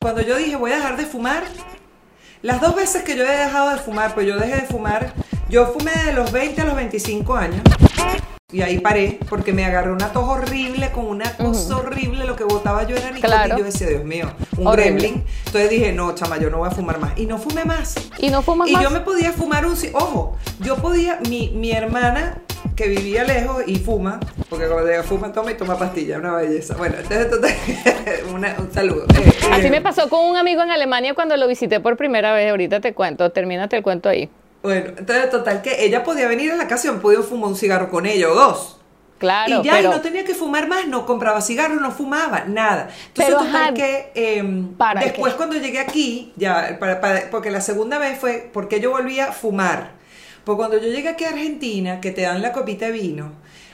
Cuando yo dije voy a dejar de fumar, las dos veces que yo he dejado de fumar, pues yo dejé de fumar, yo fumé de los 20 a los 25 años. Y ahí paré porque me agarré una tos horrible con una cosa horrible. Lo que botaba yo era nicotina. Claro. Y yo decía, Dios mío, un Horrible. gremlin. Entonces dije, no, chama, yo no voy a fumar más. Y no fumé más. Y no fumas Y más. yo me podía fumar un... Ojo, yo podía... Mi, mi hermana, que vivía lejos y fuma, porque cuando llega fuma, toma y toma pastilla, una belleza. Bueno, entonces, total, una- un saludo. Eh, Así eh, me pasó con un amigo en Alemania cuando lo visité por primera vez. Ahorita te cuento, termínate el cuento ahí. Bueno, entonces, total, que ella podía venir a la casa y yo podía fumar un cigarro con ella o dos. Claro, y ya y no tenía que fumar más, no compraba cigarros, no fumaba, nada. Entonces, Pero, total ajá, que em, ¿para después cuando llegué aquí, ya, para- para- porque la segunda vez fue porque yo volví a fumar. Porque cuando yo llegué aquí a Argentina, que te dan la copita de vino,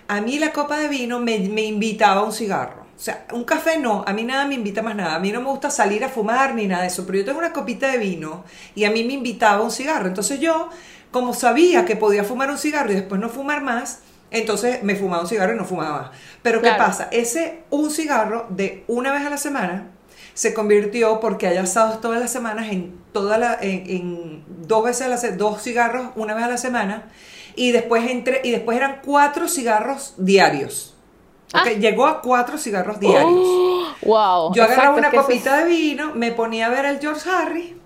a mí la copa de vino me, me invitaba a un cigarro. O sea, un café no, a mí nada me invita más nada. A mí no me gusta salir a fumar ni nada de eso, pero yo tengo una copita de vino y a mí me invitaba a un cigarro. Entonces yo, como sabía que podía fumar un cigarro y después no fumar más, entonces me fumaba un cigarro y no fumaba más. Pero ¿qué pasa? Ese un cigarro de una vez a la semana se convirtió porque hay asados todas las semanas en toda la en, en dos veces a la dos cigarros una vez a la semana y después entre y después eran cuatro cigarros diarios. Ok, Llegó a cuatro cigarros diarios. wow. Yo agarraba exacto, una copita es- de vino, me ponía a ver al George Harry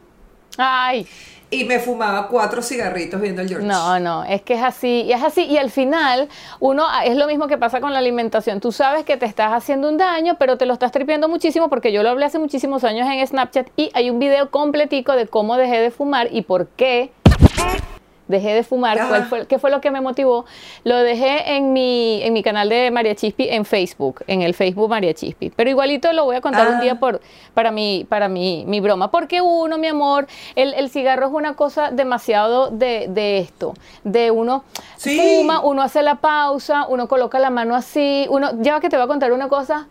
Ay, y me fumaba cuatro cigarritos viendo al George. no, no, es que es así, y es así, y al final uno ah, es lo mismo que pasa con la alimentación. Tú sabes que te estás haciendo un daño, pero te lo estás tripiendo muchísimo porque yo lo hablé hace muchísimos años en Snapchat y hay un video completico de cómo dejé de fumar y por qué dejé de fumar, cuál fue, qué fue lo que me motivó. Lo dejé en mi, en mi canal de María Chispi en Facebook, en el Facebook María Chispi. Pero igualito lo voy a contar un Ah. día por, para, mi, para mi, mi broma. Porque uno, mi amor, el, el cigarro es una cosa demasiado de, de esto. De uno Sí. fuma, uno hace la pausa, uno coloca la mano así, uno, ya va que te voy a contar una cosa.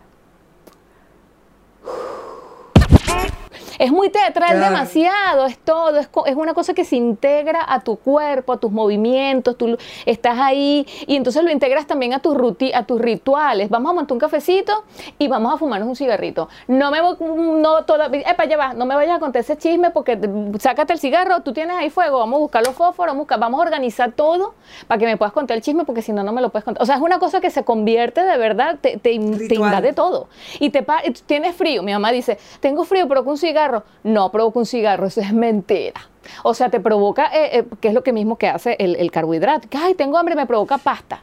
Es muy teatral, Claro. demasiado, es todo, es, una cosa que se integra a tu cuerpo, a tus movimientos, tú estás ahí y entonces lo integras también a tus, ruti- a tus rituales. Vamos a montar un cafecito y vamos a fumarnos un cigarrito. No me voy, no todavía, epa, ya va, no me vayas a contar ese chisme porque sácate el cigarro, tú tienes ahí fuego, vamos a buscar los fósforos, vamos a buscar- vamos a organizar todo para que me puedas contar el chisme porque si no, no me lo puedes contar. O sea, es una cosa que se convierte de verdad, te, te, te Ritual. invade todo. Y te tienes frío. Mi mamá dice, tengo frío, provoca un cigarro. No provoca un cigarro, eso es mentira. O sea, te provoca, eh, eh, que es lo que mismo que hace el, el carbohidrato. Ay, tengo hambre, me provoca pasta.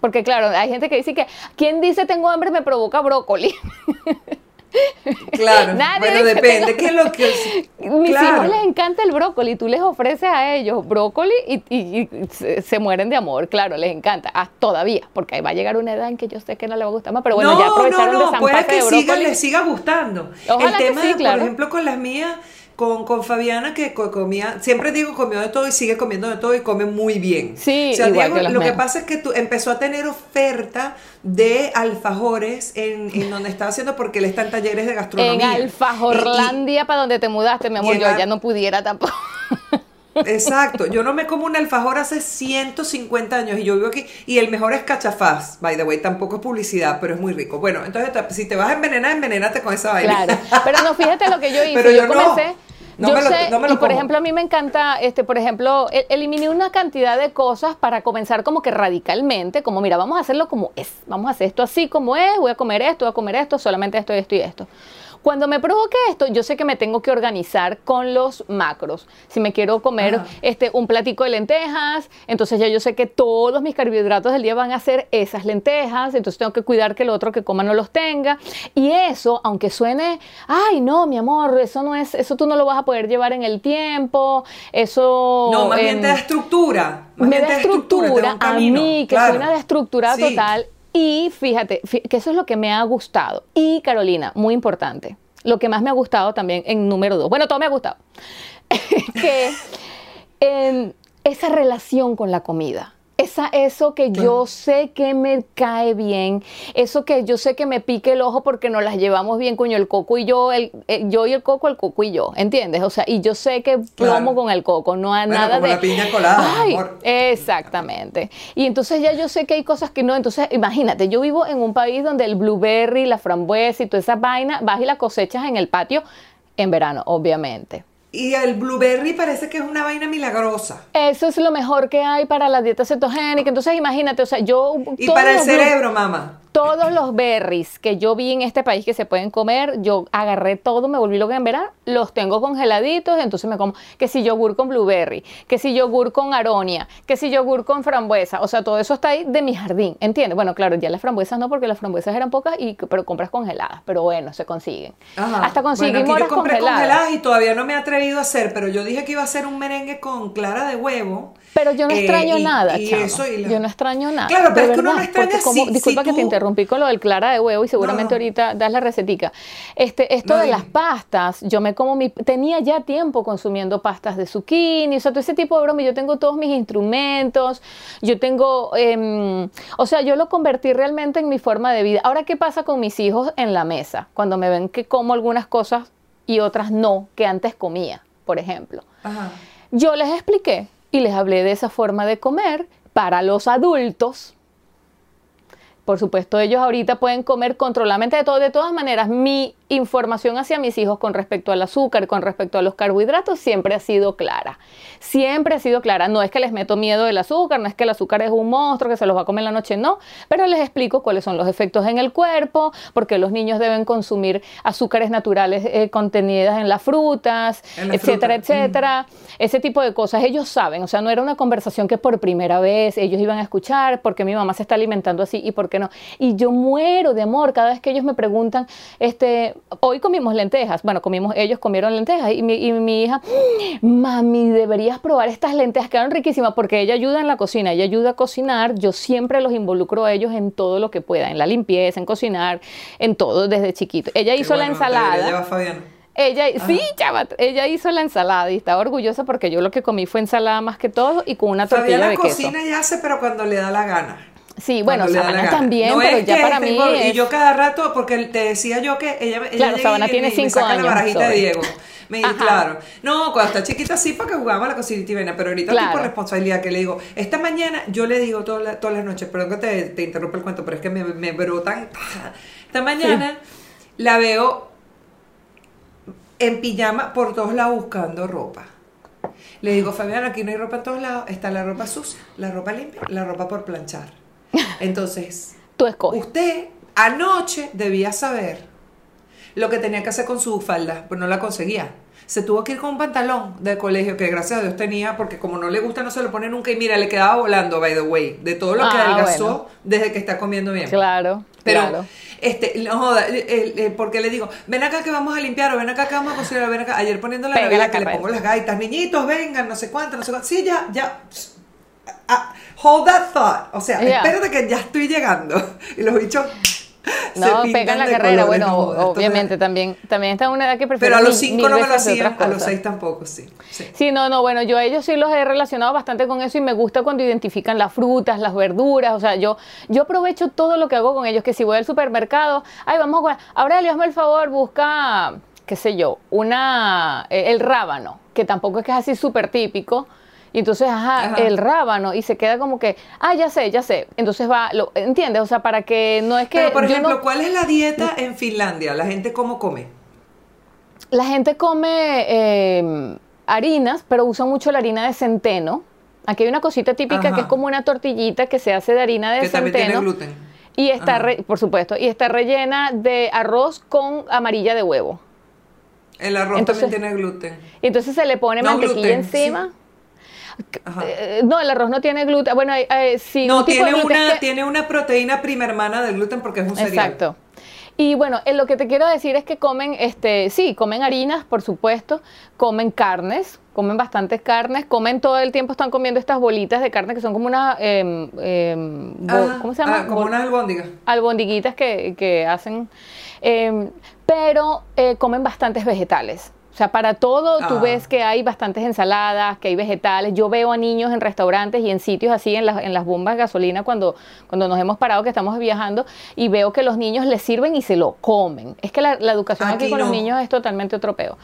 Porque claro, hay gente que dice que, ¿quién dice tengo hambre me provoca brócoli? Claro. Nadie bueno, depende. ¿Qué es lo que.? Mis Claro. hijos les encanta el brócoli, tú les ofreces a ellos brócoli y, y- y se, se mueren de amor, claro, les encanta, ah, todavía, porque ahí va a llegar una edad en que yo sé que no le va a gustar más, pero bueno, no, ya aprovecharon no, de no, San puede que de siga, brócoli. le siga gustando. Ojalá el que tema, sí, de, claro. por ejemplo, con las mías, con, con Fabiana, que co- comía, siempre digo comió de todo y sigue comiendo de todo y come muy bien. Sí, o sea, igual Diego, que lo que pasa es que tú, empezó a tener oferta de alfajores en, en donde estaba haciendo porque él está en talleres de En gastronomía. Alfajorlandia, para donde te mudaste, mi amor, en yo ya no pudiera tampoco. Exacto, yo no me como un alfajor hace 150 años y yo vivo aquí y el mejor es cachafaz, by the way, tampoco es publicidad, pero es muy rico. Bueno, entonces si te vas a envenenar, envenénate con esa vaina. Claro, pero no, fíjate lo que yo hice. Pero yo no. comencé. No yo me lo- sé, no me lo y por como. ejemplo, a mí me encanta, este, por ejemplo, eliminé una cantidad de cosas para comenzar como que radicalmente, como mira, vamos a hacerlo como es, vamos a hacer esto así como es, voy a comer esto, voy a comer esto, solamente esto, esto y esto. Cuando me provoque esto, yo sé que me tengo que organizar con los macros. Si me quiero comer Ajá. este, un platico de lentejas, entonces ya yo sé que todos mis carbohidratos del día van a ser esas lentejas, entonces tengo que cuidar que el otro que coma no los tenga. Y eso, aunque suene, ay, no, mi amor, eso no es, eso tú no lo vas a poder llevar en el tiempo, eso... No, más bien em, te da estructura. Más me bien da estructura a mí, que claro. soy una destructurada Sí. total. Y fíjate, fí- que eso es lo que me ha gustado. Y Carolina, muy importante, lo que más me ha gustado también en número dos, bueno, todo me ha gustado, que em, esa relación con la comida. Esa, eso que yo sé que me cae bien, eso que yo sé que me pique el ojo porque nos las llevamos bien, coño, el coco y yo, el, eh, yo y el coco, el coco y yo, ¿entiendes? O sea, y yo sé que plomo Claro. con el coco, no hay Bueno, nada como de... la piña colada, Ay, amor. Exactamente. Y entonces ya yo sé que hay cosas que no. Entonces, imagínate, yo vivo en un país donde el blueberry, la frambuesa y toda esa vaina, vas y la cosechas en el patio En verano, obviamente. Y el blueberry parece que es una vaina milagrosa. Eso es lo mejor que hay para la dieta cetogénica. Entonces, imagínate, o sea, yo... Y para el cerebro, mamá. Todos los berries que yo vi en este país que se pueden comer, yo agarré todo, me volví loca en verano, los tengo congeladitos, entonces me como que si yogur con blueberry, que si yogur con aronia, que si yogur con frambuesa, o sea, todo eso está ahí de mi jardín, ¿entiendes? Bueno, claro, ya las frambuesas no, porque las frambuesas eran pocas, y, pero compras congeladas, pero bueno, se consiguen. Ajá. Hasta conseguí bueno, yo compré congeladas. congeladas y todavía no me he atrevido a hacer, pero yo dije que iba a hacer un merengue con clara de huevo. Pero yo no Eh, extraño y- nada, y chama. eso y la- Yo no extraño nada. Claro, pero es que uno no extraña como- si- Disculpa si que te tú- interrumpí con lo del clara de huevo y seguramente No. ahorita das la recetica. Este, esto No, de las pastas, yo me como mi... Tenía ya tiempo consumiendo pastas de zucchini, o sea, todo ese tipo de broma. Yo tengo todos mis instrumentos, yo tengo... em, o sea, yo lo convertí realmente en mi forma de vida. Ahora, ¿qué pasa con mis hijos en la mesa? Cuando me ven que como algunas cosas y otras no, que antes comía, por ejemplo. Ajá. Yo les expliqué y les hablé de esa forma de comer para los adultos. Por supuesto, ellos ahorita pueden comer controladamente de todo. De todas maneras, mi información hacia mis hijos con respecto al azúcar, con respecto a los carbohidratos, siempre ha sido clara. Siempre ha sido clara. No es que les meto miedo del azúcar, no es que el azúcar es un monstruo que se los va a comer en la noche, no. Pero les explico cuáles son los efectos en el cuerpo, porque los niños deben consumir azúcares naturales eh, contenidas en las frutas, En la etcétera, fruta. etcétera, ese tipo de cosas. Ellos saben, o sea, no era una conversación que por primera vez ellos iban a escuchar, porque mi mamá se está alimentando así y por qué no. Y yo muero de amor cada vez que ellos me preguntan, este, hoy comimos lentejas, bueno, comimos, ellos comieron lentejas y mi, y mi hija, mami, deberías probar estas lentejas, quedaron riquísimas porque ella ayuda en la cocina, ella ayuda a cocinar, yo siempre los involucro a ellos en todo lo que pueda, en la limpieza, en cocinar, en todo desde chiquito. Ella Qué hizo la bueno, ensalada. Fabián. Ella, sí, chava, ella hizo la ensalada y estaba orgullosa porque yo lo que comí fue ensalada más que todo y con una tortilla Fabiana de queso. cocina y hace, pero cuando le da la gana. Sí, bueno, la Sabana también, No pero es ya que para este mí por- es... Y yo cada rato, porque te decía yo que ella, ella Claro, Sabana tiene me cinco saca años, la barajita de. Diego. Me dice, claro. No, cuando está chiquita sí, porque jugábamos a la cocinita y vaina, pero ahorita Claro. tipo responsabilidad que le digo, esta mañana yo le digo toda la- todas las noches, perdón que te, te interrumpa el cuento, pero es que me, me brotan. Esta mañana la veo en pijama por todos lados buscando ropa. Le digo, Fabián, aquí no hay ropa en todos lados, está la ropa sucia, la ropa limpia, la ropa por planchar. Entonces, Tú escoges. usted anoche debía saber lo que tenía que hacer con su falda, pero no la conseguía. Se tuvo que ir con un pantalón del colegio que gracias a Dios tenía, porque como no le gusta no se lo pone nunca y mira, le quedaba volando, by the way, de todo lo que Ah, adelgazó bueno. desde que está comiendo bien. Claro, Pero, claro. este, no joda, el- el- el- porque le digo, ven acá que vamos a limpiar, o ven acá que vamos a cocinar, ven acá. Ayer poniendo la novela la que le pongo las gaitas, niñitos, vengan, no sé cuánto, no sé cuánto. Sí, ya, ya. Ah, hold that thought. O sea, Ya. espérate que ya estoy llegando. Y los bichos. No, pegan la carrera. colores, Bueno, no obviamente también, también está en una edad que prefiero Pero a los mil- cinco mil no me lo hacían, a los seis tampoco, sí. sí. Sí, no, no, bueno, yo a ellos sí los he relacionado bastante con eso y me gusta cuando identifican las frutas, las verduras, o sea, yo, yo aprovecho todo lo que hago con ellos, que si voy al supermercado, ay, vamos a Aurelio, hazme el favor, busca, qué sé yo, una, eh, el rábano, que tampoco es que es así súper típico, y entonces, ajá, Ajá. el rábano, y se queda como que, ah, ya sé, ya sé, entonces va, lo, ¿entiendes? O sea, para que no es que... Pero, por ejemplo, no- ¿cuál es la dieta en Finlandia? ¿La gente cómo come? La gente come eh, harinas, pero usa mucho la harina de centeno. Aquí hay una cosita típica Ajá. que es como una tortillita que se hace de harina de Que también tiene centeno. gluten. Y está, re- por supuesto, y está rellena de arroz con amarilla de huevo. El arroz Entonces- también tiene gluten. Y entonces se le pone No mantequilla gluten, encima. Ajá. Eh, no, el arroz no tiene gluten. Bueno, eh, eh, sí, No, un tiene una, que- tiene una proteína prima hermana del gluten porque es un cereal. Exacto. Y bueno, eh, lo que te quiero decir es que comen, este, sí, comen harinas, por supuesto, comen carnes, comen bastantes carnes, comen todo el tiempo, están comiendo estas bolitas de carne que son como una, em, em, Ajá. ¿cómo se llama? Ah, como Bol- unas albóndigas. albondiguitas que, que hacen, em, pero eh, comen bastantes vegetales. O sea, para todo tú Ah. ves que hay bastantes ensaladas, que hay vegetales. Yo veo a niños en restaurantes y en sitios así, en, las- en las bombas de gasolina, cuando, cuando nos hemos parado, que estamos viajando, y veo que los niños les sirven y se lo comen. Es que la, la educación aquí, Aquí con los niños es totalmente otro peo.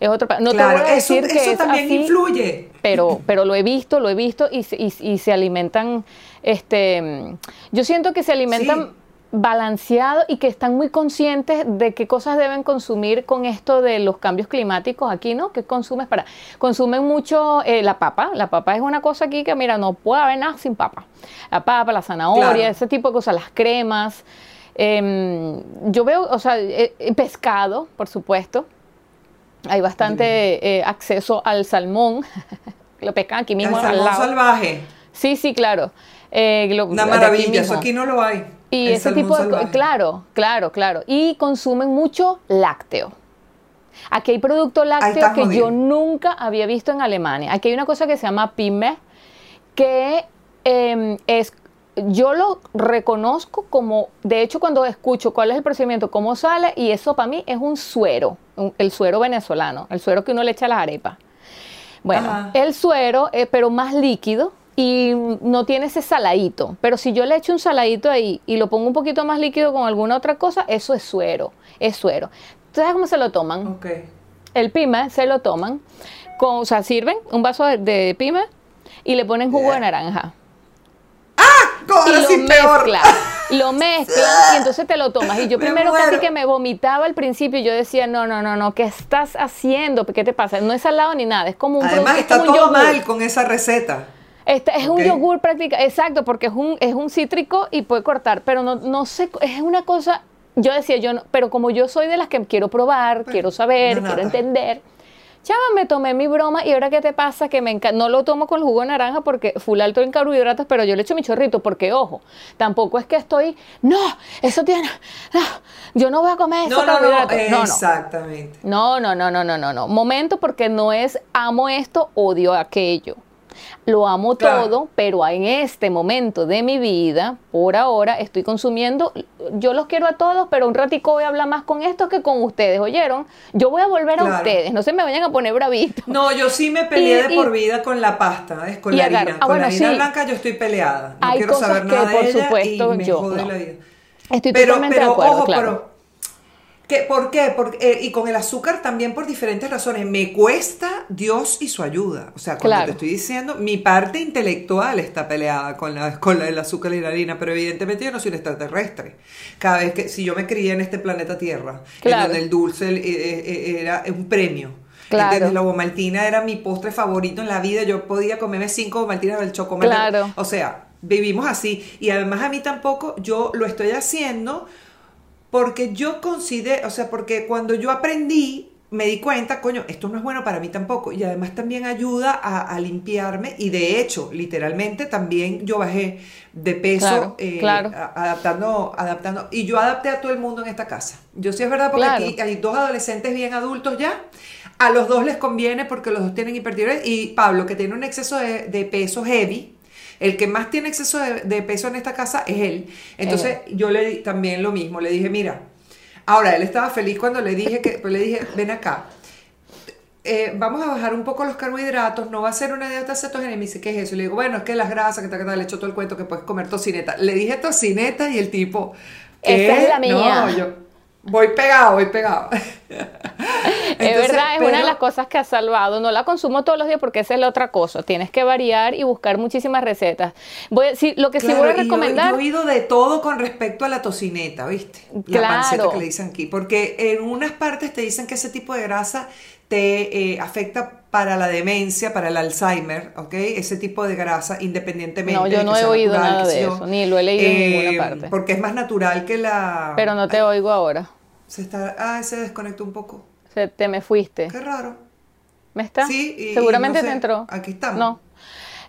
Es otro peo. No claro, te voy a eso, decir que eso es también así, influye. pero, pero lo he visto, lo he visto y, se- y- y se alimentan, este, yo siento que se alimentan balanceado y que están muy conscientes de qué cosas deben consumir con esto de los cambios climáticos aquí, ¿no? ¿Qué consumes para? Consumen mucho eh, la papa. La papa es una cosa aquí que, mira, no puede haber nada sin papa. La papa, la zanahoria, ese tipo de cosas, las cremas. Em, yo veo, o sea, eh, eh, pescado, por supuesto. Hay bastante acceso al salmón. Lo pescan aquí mismo. El salmón salvaje. Sí, sí, claro. Una maravilla, eso aquí no lo hay. Y ese tipo de claro, claro, claro. Y consumen mucho lácteo. Aquí hay producto lácteo que yo nunca había visto en Alemania. Aquí hay una cosa que se llama pyme, que em, es, yo lo reconozco como, de hecho cuando escucho cuál es el procedimiento, cómo sale, y eso para mí es un suero, el suero venezolano, el suero que uno le echa a las arepas. Bueno, el suero, eh, pero más líquido, y no tiene ese saladito. Pero si yo le echo un saladito ahí y lo pongo un poquito más líquido con alguna otra cosa, eso es suero, es suero. ¿Sabes cómo se lo toman? Okay. El pima se lo toman, con, o sea, sirven un vaso de, pima y le ponen jugo de naranja. ¡Ah! Ahora sí peor. Lo mezclan y entonces te lo tomas. Y yo primero casi que me vomitaba al principio y yo decía, no, no, no, no, ¿qué estás haciendo? ¿Qué te pasa? No es salado ni nada, es como un Además está todo mal con esa receta. Este, es un yogur prácticamente, exacto, porque es un, es un cítrico y puede cortar, pero no, no sé, es una cosa, yo decía, yo no, pero como yo soy de las que quiero probar, pues, quiero saber, quiero entender. Chava, me tomé mi broma y ahora qué te pasa que me encanta, no lo tomo con el jugo de naranja porque full alto en carbohidratos, pero yo le echo mi chorrito porque ojo, tampoco es que estoy, no, eso tiene, no, yo no voy a comer eso no, no, no, exactamente. No, no, no, no, no, no, no, momento porque no es amo esto, odio aquello lo amo todo, pero en este momento de mi vida, por ahora, estoy consumiendo, yo los quiero a todos, pero un ratico voy a hablar más con estos que con ustedes, ¿oyeron? Yo voy a volver a ustedes, no se me vayan a poner bravitos. No, yo sí me peleé de por vida con la pasta, es con la harina. Ah, con la harina blanca yo estoy peleada. No quiero saber nada de ella supuesto, y me yo, jode la vida. Estoy pero, totalmente de acuerdo, claro. ¿Por qué? Porque, eh, y con el azúcar también por diferentes razones. Me cuesta Dios y su ayuda. O sea, cuando te estoy diciendo, mi parte intelectual está peleada con, la, con el azúcar y la harina, pero evidentemente yo no soy un extraterrestre. Cada vez que, si yo me crié en este planeta Tierra, en donde el dulce eh, eh, era un premio. Claro. La bomaltina era mi postre favorito en la vida. Yo podía comerme cinco bomaltinas del chocolate. Claro. O sea, vivimos así. Y además a mí tampoco, yo lo estoy haciendo porque yo considero, o sea, porque cuando yo aprendí, me di cuenta, coño, esto no es bueno para mí tampoco. Y además también ayuda a, limpiarme. Y de hecho, literalmente también yo bajé de peso eh, adaptando, adaptando. Y yo adapté a todo el mundo en esta casa. Yo sí es verdad, porque aquí hay dos adolescentes bien adultos ya. A los dos les conviene porque los dos tienen hipertiroidez. Y Pablo, que tiene un exceso de, de peso heavy, el que más tiene exceso de, peso en esta casa es él. Entonces yo le di también lo mismo, le dije, mira, ahora él estaba feliz cuando le dije que, pues le dije, ven acá. Eh, vamos a bajar un poco los carbohidratos, no va a ser una dieta cetogénica. Y me dice, ¿qué es eso? Y le digo, bueno, es que las grasas, que tal, que tal, le echo todo el cuento que puedes comer tocineta. Le dije tocineta y el tipo, Esta es la mía. No, yo, Voy pegado, voy pegado. es verdad, es una de las cosas que ha salvado. No la consumo todos los días porque esa es la otra cosa. Tienes que variar y buscar muchísimas recetas. Voy, lo que sí voy a recomendar. Yo, he oído de todo con respecto a la tocineta, ¿viste? La panceta que le dicen aquí. Porque en unas partes te dicen que ese tipo de grasa te eh, afecta para la demencia, para el Alzheimer, ¿ok? Ese tipo de grasa, independientemente. No, yo no he oído nada de eso, ni lo he leído en ninguna eh, parte. Porque es más natural que la... Pero no te oigo ahora. Se está, ah, se desconectó un poco. Se, te me fuiste. Qué raro. ¿Me está? Sí, Seguramente te entró. Aquí estamos. No.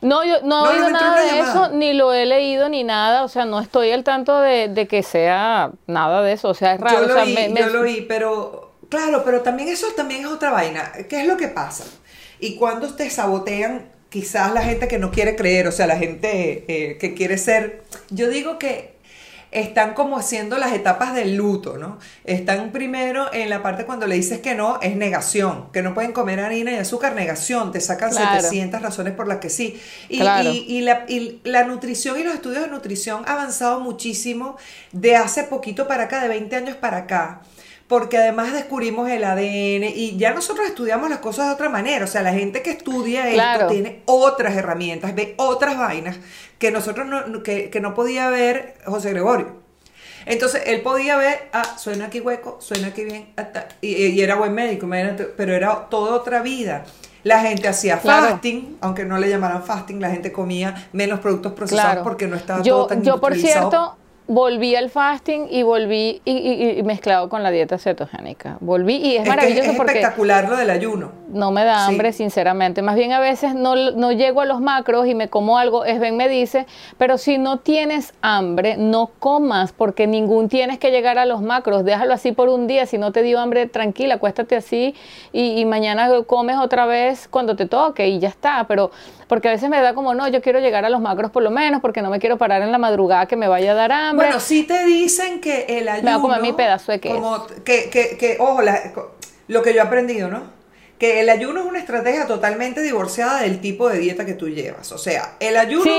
No, yo no, he oído nada de eso, ni lo he leído ni nada, o sea, no estoy al tanto de, que sea nada de eso, o sea, es raro. Yo lo, o yo lo oí, pero claro, pero también eso también es otra vaina. ¿Qué es lo que pasa? Y cuando te sabotean, quizás la gente que no quiere creer, o sea, la gente eh, que quiere ser, yo digo que están como haciendo las etapas del luto, ¿no? Están primero en la parte cuando le dices que no, es negación, que no pueden comer harina y azúcar, negación, te sacan 700 razones por las que sí. Y, y, la, y, la, nutrición y los estudios de nutrición han avanzado muchísimo de hace poquito para acá, de 20 años para acá porque además descubrimos el ADN y ya nosotros estudiamos las cosas de otra manera. O sea, la gente que estudia esto tiene otras herramientas, ve otras vainas que nosotros no, que, no podía ver José Gregorio. Entonces él podía ver, ah, suena aquí hueco, suena aquí bien, y, y, era buen médico, pero era toda otra vida. La gente hacía fasting, aunque no le llamaran fasting, la gente comía menos productos procesados porque no estaba yo, todo tan Yo, por cierto, volví al fasting y volví y, mezclado con la dieta cetogénica. Volví y es, maravilloso es porque espectacular lo del ayuno. No me da hambre, sinceramente. Más bien a veces no, no llego a los macros y me como algo. Es Ben me dice, pero si no tienes hambre, no comas porque ningún tienes que llegar a los macros. Déjalo así por un día. Si no te dio hambre, tranquila, acuéstate así y, y mañana comes otra vez cuando te toque y ya está. Pero porque a veces me da como, no, yo quiero llegar a los macros por lo menos porque no me quiero parar en la madrugada que me vaya a dar hambre bueno, sí te dicen que el ayuno... Me voy a comer mi pedazo de queso. Que, que, que, ojo, lo que yo he aprendido, ¿no? Que el ayuno es una estrategia totalmente divorciada del tipo de dieta que tú llevas. O sea, el ayuno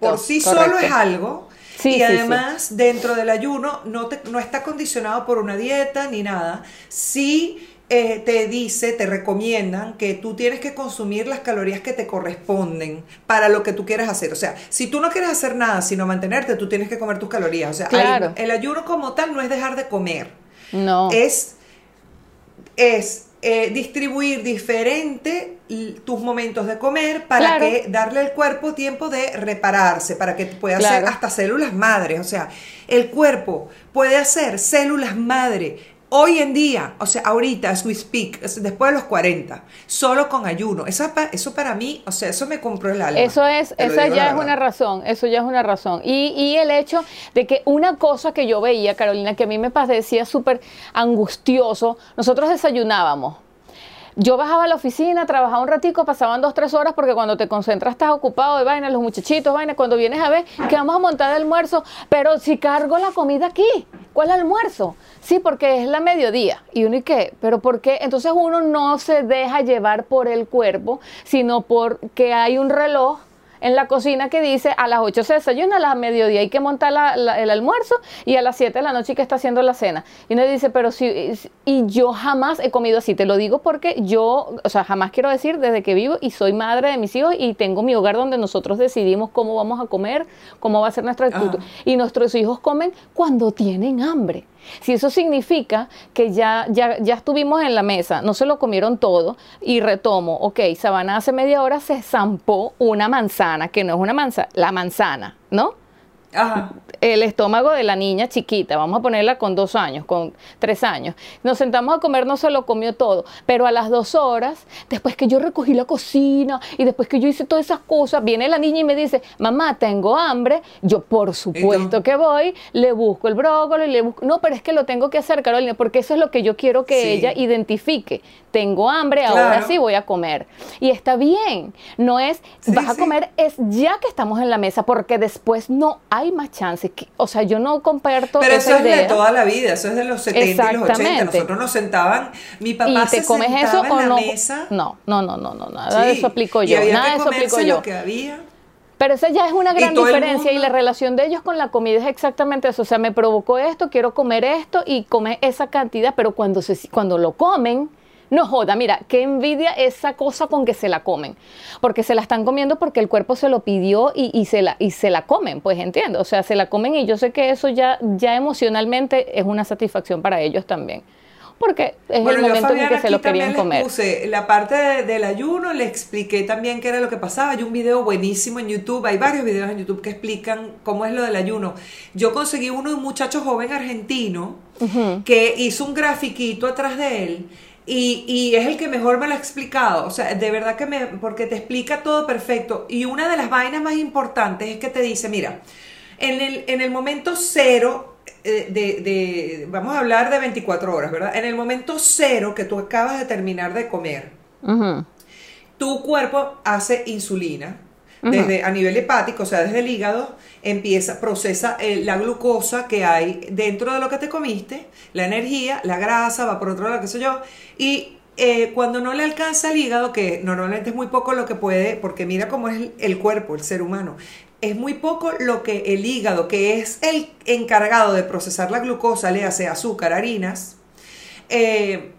por sí solo es algo... y además, dentro del ayuno no, te, no está condicionado por una dieta ni nada. Sí eh, te dice, te recomiendan que tú tienes que consumir las calorías que te corresponden para lo que tú quieres hacer. O sea, si tú no quieres hacer nada sino mantenerte, tú tienes que comer tus calorías. O sea, claro. el ayuno como tal no es dejar de comer. No. Es, es eh, distribuir diferente tus momentos de comer para que darle al cuerpo tiempo de repararse, para que pueda hacer hasta células madre. O sea, el cuerpo puede hacer células madre Hoy en día, o sea, ahorita, as we speak, después de los 40, solo con ayuno. Eso, eso para mí, o sea, eso me compró el alma. Eso es, esa ya es una razón, eso ya es una razón. Y, y, el hecho de que una cosa que yo veía, Carolina, que a mí me parecía súper angustioso, nosotros desayunábamos yo bajaba a la oficina, trabajaba un ratico, pasaban dos, tres horas, porque cuando te concentras estás ocupado de vaina, los muchachitos, vaina, cuando vienes a ver que vamos a montar el almuerzo, pero si cargo la comida aquí, ¿cuál almuerzo? Sí, porque es la mediodía. Y uno y qué, pero ¿por qué? Entonces uno no se deja llevar por el cuerpo, sino porque hay un reloj en la cocina que dice a las 8 se desayuna, a las mediodía hay que montar el almuerzo y a las 7 de la noche que está haciendo la cena. Y uno dice, pero si, y yo jamás he comido así, te lo digo porque yo, o sea, jamás quiero decir desde que vivo y soy madre de mis hijos y tengo mi hogar donde nosotros decidimos cómo vamos a comer, cómo va a ser nuestra actitud. Y nuestros hijos comen cuando tienen hambre. Si eso significa que ya, ya, ya estuvimos en la mesa, no se lo comieron todo y retomo, ok, Sabana hace media hora se zampó una manzana, que no es una manzana, la manzana, ¿no? El estómago de la niña chiquita, vamos a ponerla con dos años, con tres años. Nos sentamos a comer, no se lo comió todo, pero a las dos horas, después que yo recogí la cocina y después que yo hice todas esas cosas, viene la niña y me dice, mamá, tengo hambre, yo por supuesto que voy, le busco el brócoli, le busco, no, pero es que lo tengo que hacer, Carolina, porque eso es lo que yo quiero que ella identifique. Tengo hambre, ahora sí voy a comer. Y está bien, no es, vas a comer, es ya que estamos en la mesa, porque después no hay más chances. O sea, yo no comparto. Pero eso es de toda la vida, eso es de los 70 y los 80. Nosotros nos sentaban, mi papá ¿Y te se comes eso en o la no? mesa. No, no, no, no, no nada de eso aplico yo. nada de eso aplico yo. que había. Pero esa ya es una gran diferencia y la relación de ellos con la comida es exactamente eso. O sea, me provocó esto, quiero comer esto y comer esa cantidad, pero cuando, se, cuando lo comen, no joda, mira, qué envidia esa cosa con que se la comen. Porque se la están comiendo porque el cuerpo se lo pidió y, se, la, y se la comen, pues entiendo. O sea, se la comen y yo sé que eso ya, ya emocionalmente es una satisfacción para ellos también. Porque es el momento en que se lo querían comer. Puse la parte del ayuno, le expliqué también qué era lo que pasaba. Hay un video buenísimo en YouTube, hay varios videos en YouTube que explican cómo es lo del ayuno. Yo conseguí uno de un muchacho joven argentino que hizo un grafiquito atrás de él y, y, es el que mejor me lo ha explicado. O sea, de verdad que me. Porque te explica todo perfecto. Y una de las vainas más importantes es que te dice: mira, en el, en el momento cero. Eh, de, de, vamos a hablar de 24 horas, ¿verdad? En el momento cero que tú acabas de terminar de comer, tu cuerpo hace insulina, desde a nivel hepático, o sea, desde el hígado, empieza, procesa la glucosa que hay dentro de lo que te comiste, la energía, la grasa, va por otro lado, qué sé yo, y eh, cuando no le alcanza el hígado, que normalmente es muy poco lo que puede, porque mira cómo es el, cuerpo, el ser humano, es muy poco lo que el hígado, que es el encargado de procesar la glucosa, le hace azúcar, harinas, eh,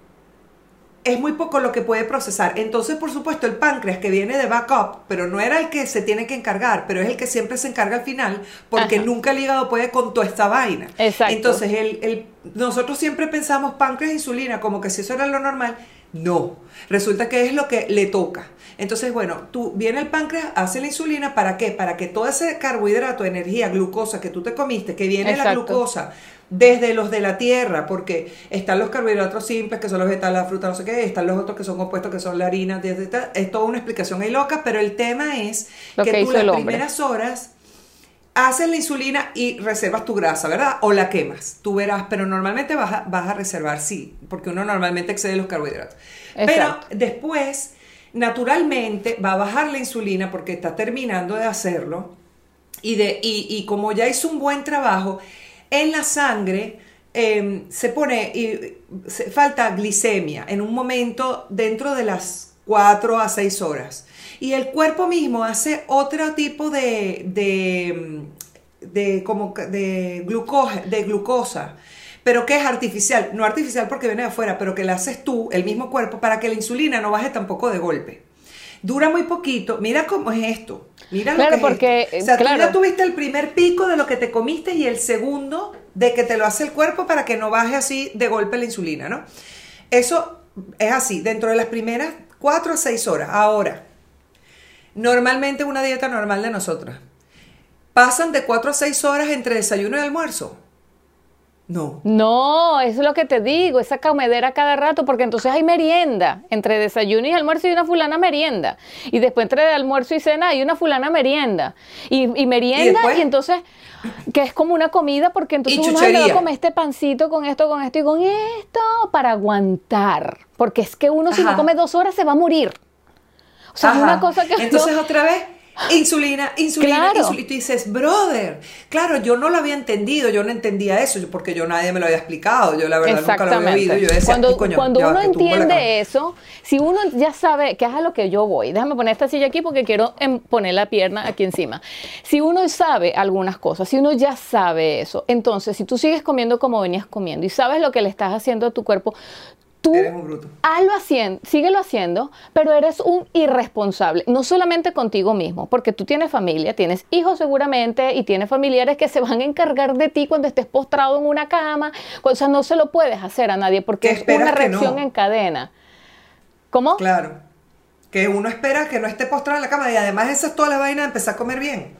es muy poco lo que puede procesar. Entonces, por supuesto, el páncreas que viene de backup, pero no era el que se tiene que encargar, pero es el que siempre se encarga al final, porque Ajá. nunca el hígado puede con toda esta vaina. Exacto. Entonces, el, el- nosotros siempre pensamos páncreas e insulina, como que si eso era lo normal. No, resulta que es lo que le toca. Entonces, bueno, tú viene el páncreas, hace la insulina, ¿para qué? Para que todo ese carbohidrato, energía, glucosa que tú te comiste, que viene la glucosa desde los de la tierra, porque están los carbohidratos simples, que son los vegetales, la fruta, no sé qué, están los otros que son compuestos, que son la harina, desde es toda una explicación ahí loca, pero el tema es Lo que, que tú las primeras horas haces la insulina y reservas tu grasa, ¿verdad? O la quemas, tú verás, pero normalmente vas a, vas a reservar, sí, porque uno normalmente excede los carbohidratos. Exacto. Pero después, naturalmente, va a bajar la insulina porque está terminando de hacerlo y, de, y, y como ya hizo un buen trabajo, en la sangre eh, se pone, y, se- falta glicemia en un momento dentro de las 4 a 6 horas. Y el cuerpo mismo hace otro tipo de, de, de, como de, glucosa, de glucosa, pero que es artificial. No artificial porque viene de afuera, pero que la haces tú, el mismo cuerpo, para que la insulina no baje tampoco de golpe. Dura muy poquito. Mira cómo es esto. Mira lo que es porque, esto. O sea, tú claro. ya tuviste el primer pico de lo que te comiste y el segundo de que te lo hace el cuerpo para que no baje así de golpe la insulina, ¿no? Eso es así, dentro de las primeras 4 a 6 horas. Ahora, normalmente una dieta normal de nosotras, ¿pasan de 4 a 6 horas entre desayuno y almuerzo? No. No, eso es lo que te digo, esa comedera cada rato, porque entonces hay merienda, entre desayuno y almuerzo y una fulana merienda. Y después entre almuerzo y cena hay una fulana merienda. Y, y merienda, ¿Y entonces, que es como una comida, porque entonces uno "Ay, me va a comer este pancito con esto, con esto y con esto, para aguantar. Porque es que uno si no come dos horas se va a morir. O sea, es Ajá. una cosa que... Entonces no- otra vez, insulina, insulina, Claro. insulina. Y tú dices, brother, claro, yo no lo había entendido, yo no entendía eso, porque yo nadie me lo había explicado, yo la verdad nunca lo había oído. Yo decía, cuando "Ay, coño, cuando uno que tumbo la cama". entiende eso, si uno ya sabe que es a lo que yo voy, déjame poner esta silla aquí porque quiero em, poner la pierna aquí encima. Si uno sabe algunas cosas, si uno ya sabe eso, entonces si tú sigues comiendo como venías comiendo y sabes lo que le estás haciendo a tu cuerpo, tú Eres un bruto. hazlo haciendo, síguelo haciendo, pero eres un irresponsable, no solamente contigo mismo, porque tú tienes familia, tienes hijos seguramente y tienes familiares que se van a encargar de ti cuando estés postrado en una cama, o sea, no se lo puedes hacer a nadie porque ¿Qué es una reacción no? en cadena. ¿Cómo? Claro. Que uno espera que no esté postrado en la cama y además esa es toda la vaina de empezar a comer bien.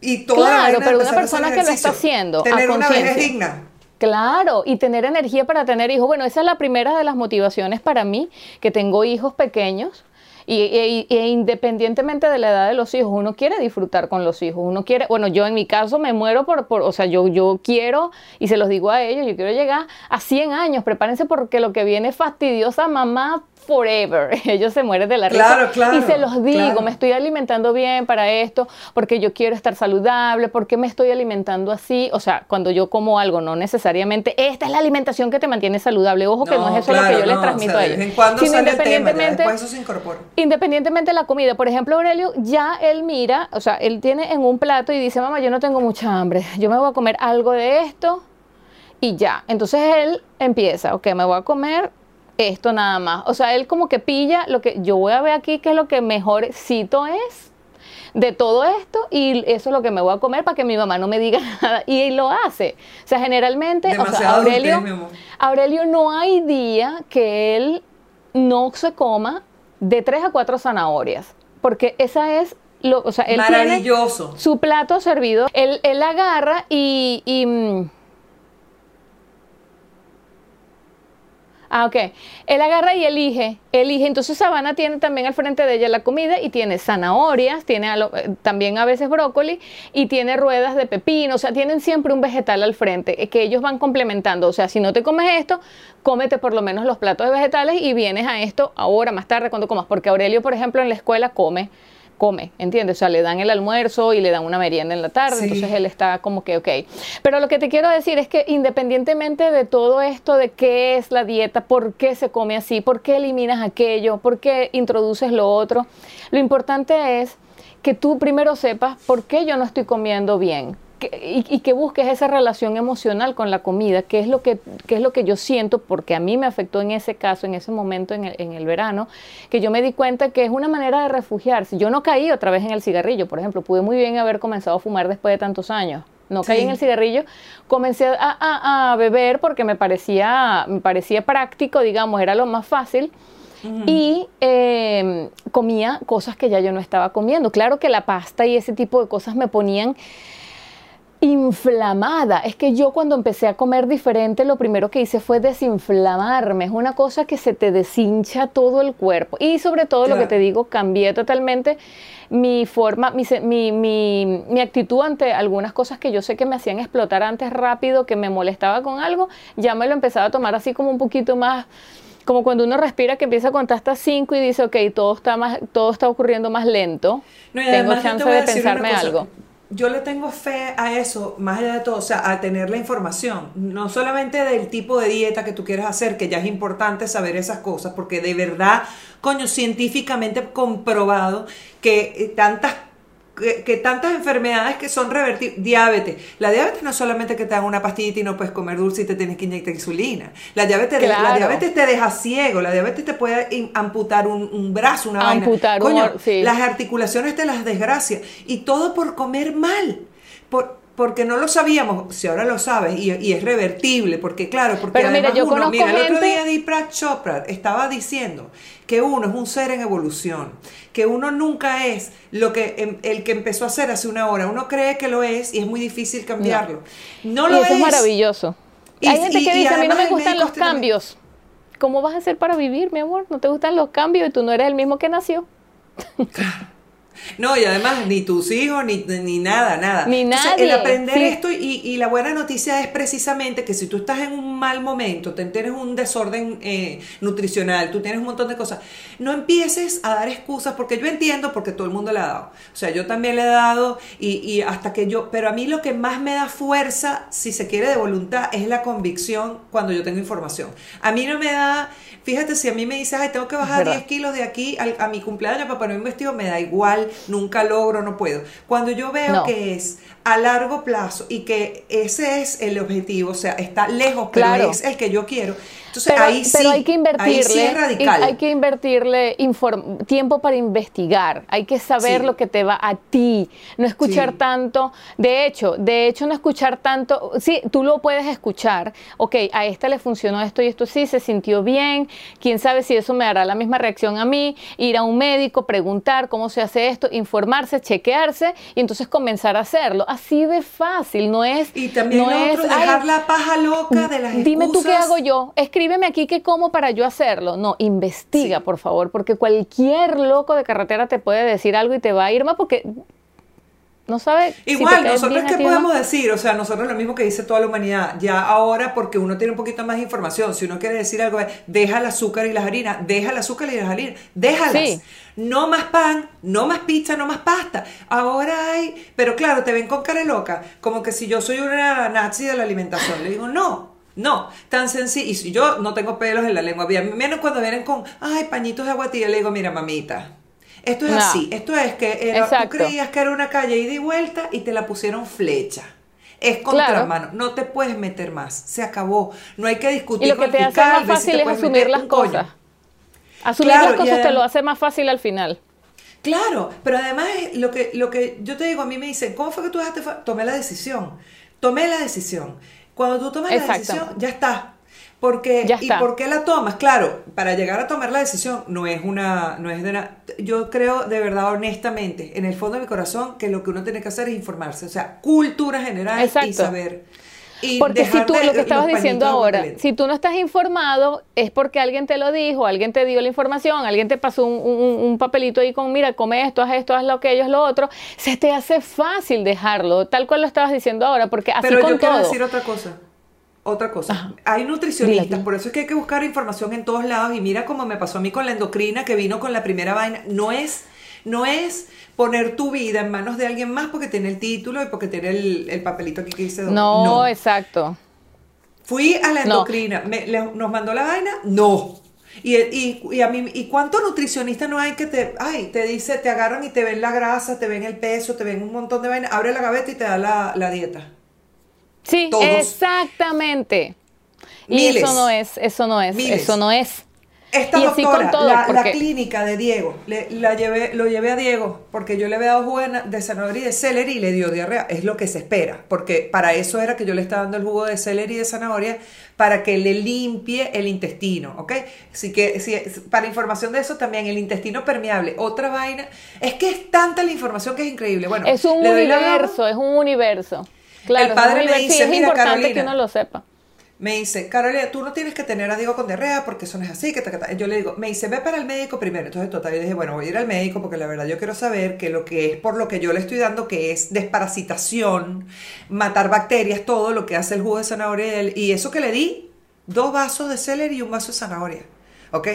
Y toda la Claro, vaina de pero una a persona que lo está haciendo a Tener una vejez digna. Claro, y tener energía para tener hijos. Bueno, esa es la primera de las motivaciones para mí, que tengo hijos pequeños. Y, e- e independientemente de la edad de los hijos, uno quiere disfrutar con los hijos, uno quiere, bueno, yo en mi caso me muero por, por o sea, yo, yo quiero, y se los digo a ellos, yo quiero llegar a 100 años, prepárense porque lo que viene es fastidiosa mamá forever, ellos se mueren de la risa. Claro, claro, y se los digo, claro. me estoy alimentando bien para esto, porque yo quiero estar saludable, porque me estoy alimentando así. O sea, cuando yo como algo, no necesariamente, esta es la alimentación que te mantiene saludable. Ojo que no, es eso lo que yo les transmito o sea, a ellos. vez en cuando Sino sale el tema, ya independientemente, después eso se incorpora. independientemente de la comida. Por ejemplo, Aurelio, ya él mira, o sea, él tiene en un plato y dice, mamá, yo no tengo mucha hambre, yo me voy a comer algo de esto y ya. Entonces él empieza, ok, me voy a comer esto nada más. O sea, él como que pilla lo que yo voy a ver aquí, que es lo que mejorcito es de todo esto y eso es lo que me voy a comer para que mi mamá no me diga nada. Y lo hace. O sea, generalmente, o sea, Aurelio. Aurelio no hay día que él no se coma de tres a cuatro zanahorias. Porque esa es lo, o sea, él tiene Maravilloso. su plato servido, él, él agarra y, y, Ah, ok. Él agarra y elige, elige. Entonces Sabana tiene también al frente de ella la comida y tiene zanahorias, tiene eh, también a veces brócoli y tiene ruedas de pepino. O sea, tienen siempre un vegetal al frente eh, que ellos van complementando. O sea, si no te comes esto, cómete por lo menos los platos de vegetales y vienes a esto ahora, más tarde, cuando comas. Porque Aurelio, por ejemplo, en la escuela come come, ¿entiendes? O sea, le dan el almuerzo y le dan una merienda en la tarde, Sí. entonces él está como que, ok. Pero lo que te quiero decir es que independientemente de todo esto, de qué es la dieta, por qué se come así, por qué eliminas aquello, por qué introduces lo otro, lo importante es que tú primero sepas por qué yo no estoy comiendo bien. Y, que busques esa relación emocional con la comida, que es, lo que, es lo que yo siento, porque a mí me afectó en ese caso, en ese momento, en el, en el verano, que yo me di cuenta que es una manera de refugiarse. Yo no caí otra vez en el cigarrillo, por ejemplo, pude muy bien haber comenzado a fumar después de tantos años. No caí en el cigarrillo, comencé a, a, beber porque me parecía, me parecía práctico, digamos, era lo más fácil. Y em, comía cosas que ya yo no estaba comiendo. Claro que la pasta y ese tipo de cosas me ponían inflamada. Es que yo cuando empecé a comer diferente, lo primero que hice fue desinflamarme. Es una cosa que se te deshincha todo el cuerpo. Y sobre todo lo que te digo, cambié totalmente mi forma, mi, mi, mi, actitud ante algunas cosas que yo sé que me hacían explotar antes rápido, que me molestaba con algo, ya me lo empezaba a tomar así como un poquito más como cuando uno respira que empieza a contar hasta cinco y dice, ok, todo está, más, todo está ocurriendo más lento, tengo chance de pensarme algo yo le tengo fe a eso, más allá de todo, o sea, a tener la información, no solamente del tipo de dieta que tú quieres hacer, que ya es importante saber esas cosas, porque de verdad, coño, científicamente comprobado que eh, tantas que, tantas enfermedades que son revertibles, diabetes. La diabetes no es solamente que te dan una pastillita y no puedes comer dulce y te tienes que inyectar insulina. La diabetes, la diabetes te deja ciego, la diabetes te puede amputar un, brazo, una amputar vaina. Las articulaciones te las desgracia. Y todo por comer mal. Por, porque no lo sabíamos, si ahora lo sabes, y, es revertible, porque claro, porque Pero mira, yo uno, mira, el otro día Deepak Chopra estaba diciendo que uno es un ser en evolución, que uno nunca es lo que em, el que empezó a ser hace una hora, uno cree que lo es y es muy difícil cambiarlo. No, lo eso es. maravilloso. Hay gente que dice, a mí no me gustan los cambios. ¿Cómo vas a hacer para vivir, mi amor? ¿No te gustan los cambios y tú no eres el mismo que nació? Claro. No, y además ni tus hijos, ni, ni nada, nada. Ni nadie. el aprender esto y, y, la buena noticia es precisamente que si tú estás en un mal momento, te tienes un desorden eh, nutricional, tú tienes un montón de cosas, no empieces a dar excusas porque yo entiendo porque todo el mundo le ha dado. O sea, yo también le he dado y, y hasta que yo, pero a mí lo que más me da fuerza, si se quiere de voluntad, es la convicción cuando yo tengo información. A mí no me da Fíjate, si a mí me dices, ay, tengo que bajar 10 kilos de aquí a, mi cumpleaños para ponerme un vestido, me da igual, nunca logro, no puedo. Cuando yo veo que es a largo plazo y que ese es el objetivo, o sea, está lejos, pero es el que yo quiero, entonces ahí sí, hay que invertirle, Hay que invertirle tiempo para investigar, hay que saber lo que te va a ti, no escuchar tanto. De hecho, de hecho no escuchar tanto, sí, tú lo puedes escuchar, ok, a esta le funcionó esto y esto sí, se sintió bien, quién sabe si eso me hará la misma reacción a mí, ir a un médico, preguntar cómo se hace esto, informarse, chequearse y entonces comenzar a hacerlo. Así de fácil, no es... Y también no es, dejar la paja loca de las Dime tú qué hago yo, escríbeme aquí qué como para yo hacerlo. No, investiga, por favor, porque cualquier loco de carretera te puede decir algo y te va a ir más porque no sabe. Igual, nosotros qué podemos decir, o sea, nosotros lo mismo que dice toda la humanidad, ya ahora porque uno tiene un poquito más de información, si uno quiere decir algo, deja el azúcar y las harinas, deja el azúcar y las harinas, déjalas. No más pan, no más pizza, no más pasta. Ahora hay, pero claro, te ven con cara loca, como que si yo soy una nazi de la alimentación. Le digo, no, no, tan sencillo. Y yo no tengo pelos en la lengua, menos cuando vienen con, ay, pañitos de agua tibia, le digo, mira, mamita, esto es así. Esto es que tú creías que era una calle ida y vuelta y te la pusieron flecha. Es contramano, no te puedes meter más, se acabó. No hay que discutir y lo que te hace más fácil es asumir las cosas. Asumir las cosas te lo hace más fácil al final. Claro, pero además lo que, lo que yo te digo, a mí me dicen, ¿cómo fue que tú dejaste? Tomé la decisión. Tomé la decisión. Cuando tú tomas la decisión, ya está. Porque, ¿Y por qué la tomas? Claro, para llegar a tomar la decisión no es una, no es de yo creo de verdad honestamente, en el fondo de mi corazón, que lo que uno tiene que hacer es informarse, o sea, cultura general y saber. Y porque si tú, lo que estabas diciendo ahora, si tú no estás informado, es porque alguien te lo dijo, alguien te dio la información, alguien te pasó un, papelito ahí con, mira, come esto, haz esto, haz lo que ellos, lo otro, se te hace fácil dejarlo, tal cual lo estabas diciendo ahora, porque así Pero con yo quiero decir otra cosa. Otra cosa, hay nutricionistas, por eso es que hay que buscar información en todos lados y mira cómo me pasó a mí con la endocrina que vino con la primera vaina, no es no es poner tu vida en manos de alguien más porque tiene el título y porque tiene el, papelito aquí que dice... No, no, exacto. Fui a la endocrina, nos mandó la vaina, no. Y, y, y a mí, ¿y cuántos nutricionistas no hay que te, ay, te dice, te agarran y te ven la grasa, te ven el peso, te ven un montón de vainas, abre la gaveta y te da la, la dieta? Sí, Todos. exactamente. Y Miles. eso no es, eso no es, Miles. eso no es. Esta Y doctora, todo, la, clínica de Diego, le- la llevé, lo llevé a Diego porque yo le había dado jugo de, na- de zanahoria y de celery y le dio diarrea. Es lo que se espera, porque para eso era que yo le estaba dando el jugo de celery y de zanahoria para que le limpie el intestino, ¿ok? Así que si- para información de eso también, el intestino permeable, otra vaina. Es que es tanta la información que es increíble. Bueno, es un universo, es un universo. Claro, El padre me dice, es "Mira, importante que Carolina". uno lo sepa. Me dice, Carolina, tú no tienes que tener a Diego con diarrea porque eso no es así. Que ta, que ta". Yo le digo, me dice, ve para el médico primero. Entonces, total, yo dije, bueno, voy a ir al médico porque la verdad yo quiero saber que lo que es por lo que yo le estoy dando, que es desparasitación, matar bacterias, todo lo que hace el jugo de zanahoria y eso que le di, dos vasos de celery y un vaso de zanahoria. ¿Ok?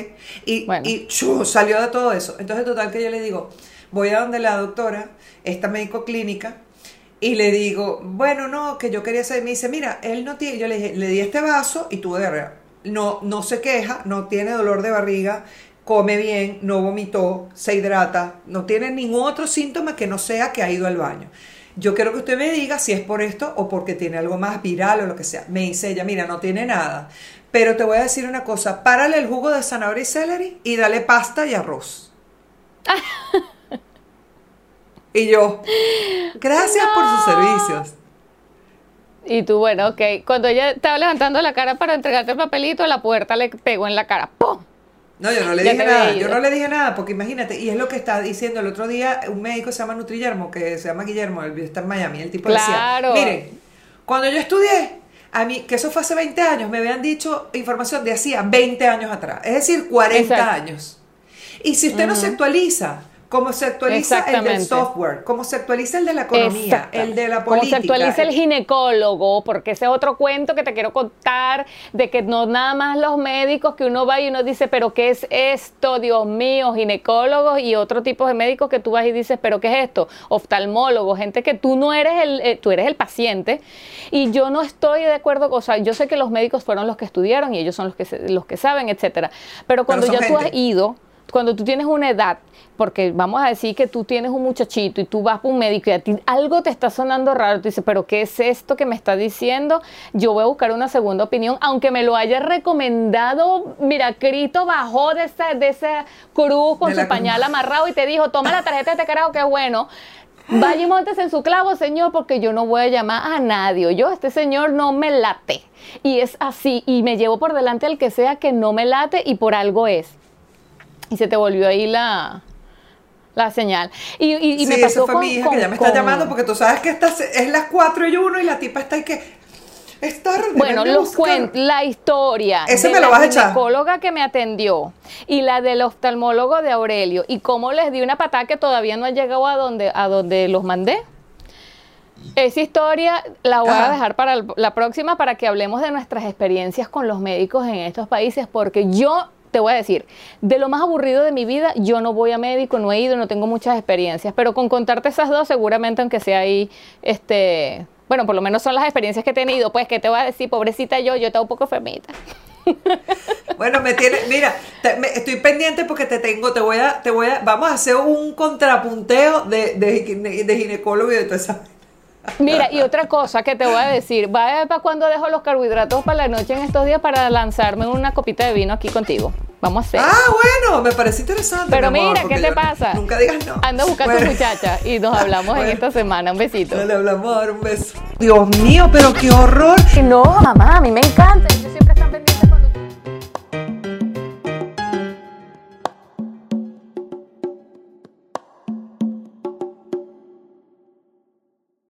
Y, Bueno. y chu, salió de todo eso. Entonces, total, que yo le digo, voy a donde la doctora, esta médico clínica, y le digo, bueno, no, que yo quería saber. Me dice, mira, él no tiene. Yo le di este vaso y tuvo diarrea. No, no se queja, no tiene dolor de barriga, come bien, no vomitó, se hidrata, no tiene ningún otro síntoma que no sea que ha ido al baño. Yo quiero que usted me diga si es por esto o porque tiene algo más viral o lo que sea. Me dice ella, mira, no tiene nada. Pero te voy a decir una cosa, párale el jugo de zanahoria y celery y dale pasta y arroz. y yo, gracias por sus servicios. Y tú, bueno, ok. Cuando ella estaba levantando la cara para entregarte el papelito, la puerta le pegó en la cara. ¡Pum! No, yo no le Ya dije nada, yo no le dije nada, porque imagínate, y es lo que está diciendo el otro día, un médico se llama Nutrillermo, que se llama Guillermo, él está en Miami, el tipo Claro. decía, miren, cuando yo estudié, a mí, que eso fue hace 20 años, me habían dicho información de hacía 20 años atrás, es decir, 40 Exacto. años. Y si usted no se actualiza, como se actualiza el del software, como se actualiza el de la economía, el de la Como política. se actualiza el ginecólogo, porque ese es otro cuento que te quiero contar, de que no nada más los médicos que uno va y uno dice, pero ¿qué es esto? Dios mío, ginecólogos y otro tipo de médicos que tú vas y dices, pero ¿qué es esto? Oftalmólogos, gente que tú no eres el, eh, tú eres el paciente. Y yo no estoy de acuerdo, o sea, yo sé que los médicos fueron los que estudiaron y ellos son los que, se- los que saben, etcétera. Pero cuando ya tú has gente. ido, cuando tú tienes una edad, porque vamos a decir que tú tienes un muchachito y tú vas a un médico y a ti algo te está sonando raro, tú dices, pero ¿qué es esto que me está diciendo? Yo voy a buscar una segunda opinión, aunque me lo haya recomendado, mira, Cristo bajó de esa, de esa cruz con De su cruz. pañal amarrado y te dijo, toma la tarjeta de este carajo, que bueno. Vaya y montes en su clavo, señor, porque yo no voy a llamar a nadie. Yo, este señor no me late. Y es así. Y me llevo por delante al que sea que no me late y por algo es. Y se te volvió ahí la, la señal. Y, y, y sí, me pasó esa fue con, mi hija con- que ya me está con- llamando porque tú sabes que estas es las 4 y 1 y la tipa está ahí que está Bueno, deben de los cuentos, la historia Ese de me lo la vas a echar. que me atendió y la del oftalmólogo de Aurelio y cómo les di una patada que todavía no ha llegado a donde, a donde los mandé. Esa historia la voy a Ajá. dejar para la próxima para que hablemos de nuestras experiencias con los médicos en estos países, porque yo te voy a decir, de lo más aburrido de mi vida, yo no voy a médico, no he ido, no tengo muchas experiencias, pero con contarte esas dos, seguramente aunque sea ahí, este, bueno, por lo menos son las experiencias que he tenido, pues que te voy a decir, pobrecita yo, yo estaba un poco enfermita. Bueno, me tiene, mira, me- estoy pendiente porque te tengo, te voy a, te voy a, vamos a hacer un contrapunteo de, de, de ginecólogo y de toda esa. Mira, y otra cosa que te voy a decir, va a ver para cuando dejo los carbohidratos para la noche en estos días para lanzarme una copita de vino aquí contigo. Vamos a hacer. Ah, bueno, me parece interesante. Pero mi amor, mira, ¿qué te yo- pasa? Nunca digas no. Anda a buscar a tu muchacha y nos hablamos en esta semana. Un besito. Le hablamos ahora un beso. Dios mío, pero qué horror. No, mamá, a mí me encanta.